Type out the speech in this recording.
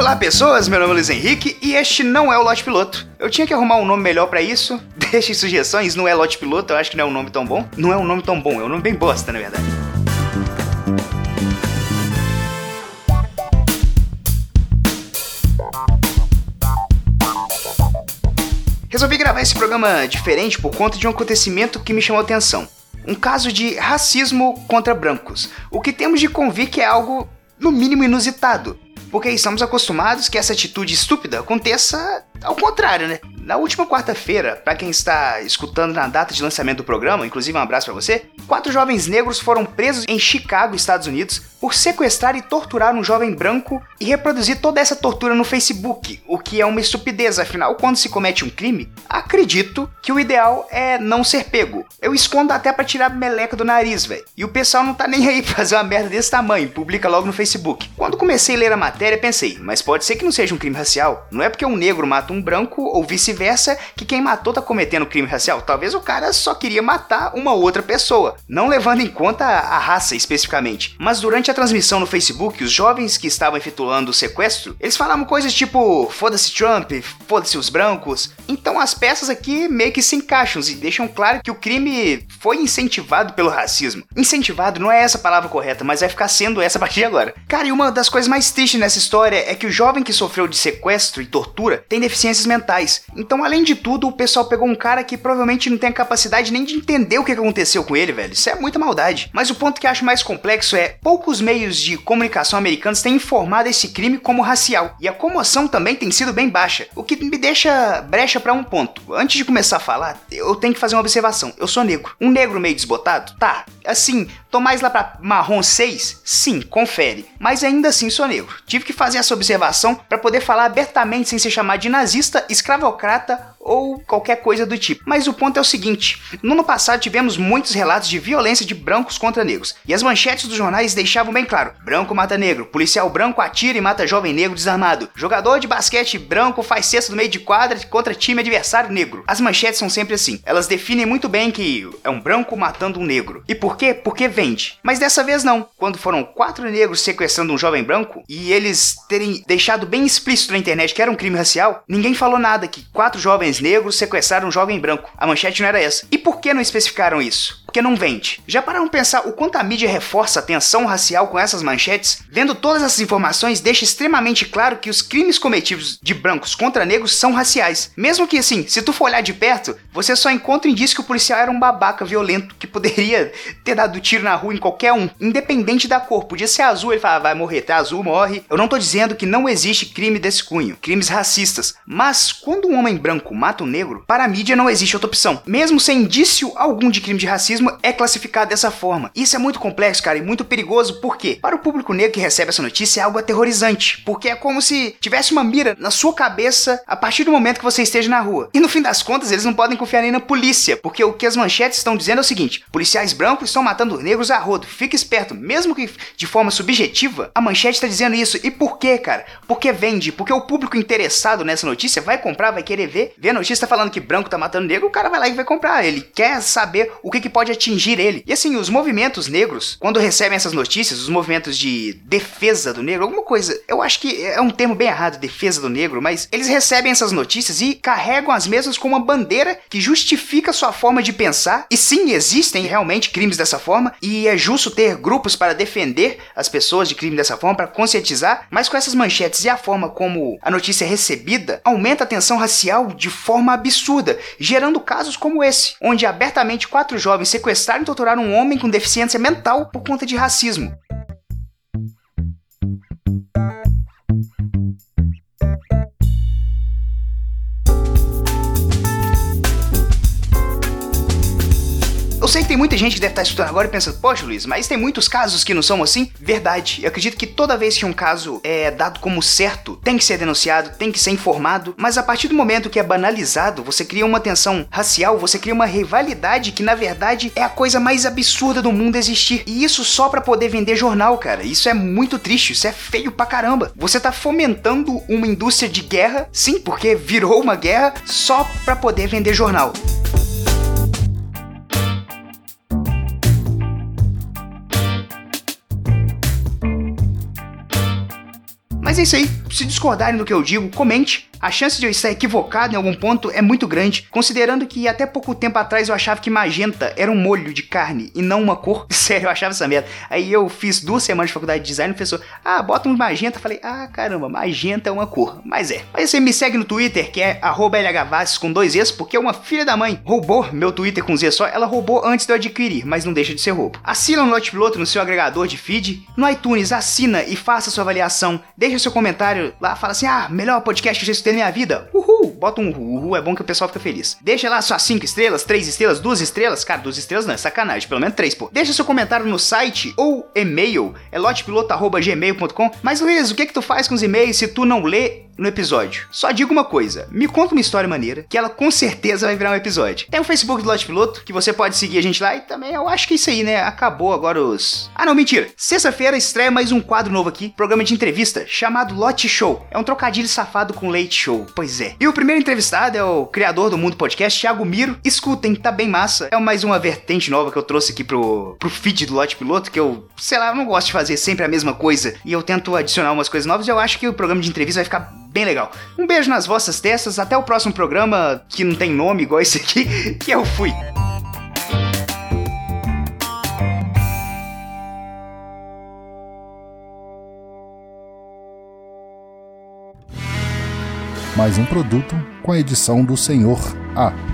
Olá pessoas, meu nome é Luiz Henrique e este não é o Lote Piloto. Eu tinha que arrumar um nome melhor para isso. Deixem sugestões, não é Lote Piloto, eu acho que não é um nome tão bom. Não é um nome tão bom, é um nome bem bosta, na verdade. Resolvi gravar esse programa diferente por conta de um acontecimento que me chamou a atenção. Um caso de racismo contra brancos. O que temos de convir que é algo, no mínimo, inusitado porque estamos acostumados que essa atitude estúpida aconteça ao contrário, né? Na última quarta-feira, para quem está escutando na data de lançamento do programa, inclusive um abraço para você, quatro jovens negros foram presos em Chicago, Estados Unidos, por sequestrar e torturar um jovem branco e reproduzir toda essa tortura no Facebook, o que é uma estupidez, afinal, quando se comete um crime, acredito que o ideal é não ser pego. Eu escondo até para tirar meleca do nariz, velho. E o pessoal não tá nem aí pra fazer uma merda desse tamanho, publica logo no Facebook. Quando comecei a ler a matéria, pensei, mas pode ser que não seja um crime racial. Não é porque um negro mata um branco ou vice-versa que quem matou tá cometendo crime racial. Talvez o cara só queria matar uma outra pessoa, não levando em conta a raça especificamente. Mas durante a transmissão no Facebook, os jovens que estavam efetuando o sequestro, eles falavam coisas tipo foda-se Trump, foda-se os brancos. Então as peças aqui meio que se encaixam e deixam claro que o crime foi incentivado pelo racismo. Incentivado não é essa palavra correta, mas vai ficar sendo essa a partir de agora. Cara, e uma das coisas mais tristes nessa história é que o jovem que sofreu de sequestro e tortura tem deficiências mentais. Então, além de tudo, o pessoal pegou um cara que provavelmente não tem a capacidade nem de entender o que aconteceu com ele, velho. Isso é muita maldade. Mas o ponto que acho mais complexo é poucos meios de comunicação americanos têm informado esse crime como racial, e a comoção também tem sido bem baixa, o que me deixa brecha para um ponto. Antes de começar a falar, eu tenho que fazer uma observação. Eu sou negro. Um negro meio desbotado? Tá. Assim, tô mais lá pra marrom 6? Sim, confere. Mas ainda assim sou negro. Tive que fazer essa observação para poder falar abertamente sem ser chamado de nazista, escravocrata ou qualquer coisa do tipo. Mas o ponto é o seguinte: no ano passado tivemos muitos relatos de violência de brancos contra negros, e as manchetes dos jornais deixavam bem claro: branco mata negro, policial branco atira e mata jovem negro desarmado, jogador de basquete branco faz cesta no meio de quadra contra time adversário negro. As manchetes são sempre assim, elas definem muito bem que é um branco matando um negro. E por quê? Porque vende. Mas dessa vez não. Quando foram quatro negros sequestrando um jovem branco e eles terem deixado bem explícito na internet que era um crime racial, ninguém falou nada que quatro jovens negros sequestraram um jovem branco. A manchete não era essa. E por que não especificaram isso? Porque não vende. Já pararam pensar o quanto a mídia reforça a tensão racial com essas manchetes? Vendo todas essas informações, deixa extremamente claro que os crimes cometidos de brancos contra negros são raciais. Mesmo que assim, se tu for olhar de perto, você só encontra indício que o policial era um babaca violento que poderia ter dado tiro na rua em qualquer um, independente da cor. Podia ser azul, ele fala, ah, vai morrer, tá azul, morre. Eu não tô dizendo que não existe crime desse cunho, crimes racistas. Mas quando um homem branco mata negro, para a mídia não existe outra opção. Mesmo sem indício algum de crime de racismo, racismo é classificado dessa forma. Isso é muito complexo, cara, e muito perigoso, porque para o público negro que recebe essa notícia é algo aterrorizante, porque é como se tivesse uma mira na sua cabeça a partir do momento que você esteja na rua. E no fim das contas, eles não podem confiar nem na polícia, porque o que as manchetes estão dizendo é o seguinte: policiais brancos estão matando negros a rodo. Fique esperto, mesmo que de forma subjetiva, a manchete está dizendo isso. E por quê, cara? Porque vende, porque o público interessado nessa notícia vai comprar, vai querer ver. Ver a notícia falando que branco tá matando negro, o cara vai lá e vai comprar. Ele quer saber o que, que pode pode atingir ele. E assim, os movimentos negros, quando recebem essas notícias, os movimentos de defesa do negro, alguma coisa, eu acho que é um termo bem errado, defesa do negro, mas eles recebem essas notícias e carregam as mesmas com uma bandeira que justifica sua forma de pensar. E sim, existem realmente crimes dessa forma, e é justo ter grupos para defender as pessoas de crime dessa forma, para conscientizar, mas com essas manchetes e a forma como a notícia é recebida, aumenta a tensão racial de forma absurda, gerando casos como esse, onde abertamente quatro jovens se sequestrar e torturar um homem com deficiência mental por conta de racismo. Muita gente que deve estar escutando agora e pensando, poxa, Luiz, mas tem muitos casos que não são assim? Verdade. Eu acredito que toda vez que um caso é dado como certo, tem que ser denunciado, tem que ser informado, mas a partir do momento que é banalizado, você cria uma tensão racial, você cria uma rivalidade que na verdade é a coisa mais absurda do mundo existir. E isso só para poder vender jornal, cara. Isso é muito triste, isso é feio pra caramba. Você tá fomentando uma indústria de guerra, sim, porque virou uma guerra só para poder vender jornal. Mas é isso aí. Se discordarem do que eu digo, comente. A chance de eu estar equivocado em algum ponto é muito grande, considerando que até pouco tempo atrás eu achava que magenta era um molho de carne e não uma cor. Sério, eu achava essa merda. Aí eu fiz duas semanas de faculdade de design e o professor, ah, bota um magenta. Falei, ah, caramba, magenta é uma cor. Mas é. Mas você me segue no Twitter, que é LHVasses com dois Es, porque uma filha da mãe roubou meu Twitter com Z só. Ela roubou antes de eu adquirir, mas não deixa de ser roubo. Assina o Note Piloto no seu agregador de feed. No iTunes, assina e faça sua avaliação. Deixa seu comentário lá, fala assim, ah, melhor podcast que eu já na minha vida. Uhul! Bota um uhul, é bom que o pessoal fica feliz. Deixa lá suas 5 estrelas, 3 estrelas, 2 estrelas. Cara, 2 estrelas não, é sacanagem, pelo menos 3, pô. Deixa seu comentário no site ou e-mail, é lotepiloto.gmail.com. Mas Luiz, o que que tu faz com os e-mails se tu não lê no episódio. Só digo uma coisa: me conta uma história maneira, que ela com certeza vai virar um episódio. Tem o Facebook do Lote Piloto, que você pode seguir a gente lá, e também eu acho que é isso aí, né? Acabou agora os. Ah, não, mentira. Sexta-feira estreia mais um quadro novo aqui, programa de entrevista, chamado Lote Show. É um trocadilho safado com Late Show. Pois é. E o primeiro entrevistado é o criador do Mundo Podcast, Thiago Miro. Escutem, tá bem massa. É mais uma vertente nova que eu trouxe aqui pro, pro feed do Lote Piloto, que eu, sei lá, eu não gosto de fazer sempre a mesma coisa. E eu tento adicionar umas coisas novas. Eu acho que o programa de entrevista vai ficar bem legal. Um beijo nas vossas testas, até o próximo programa que não tem nome igual esse aqui, que eu fui. Mais um produto com a edição do Senhor A.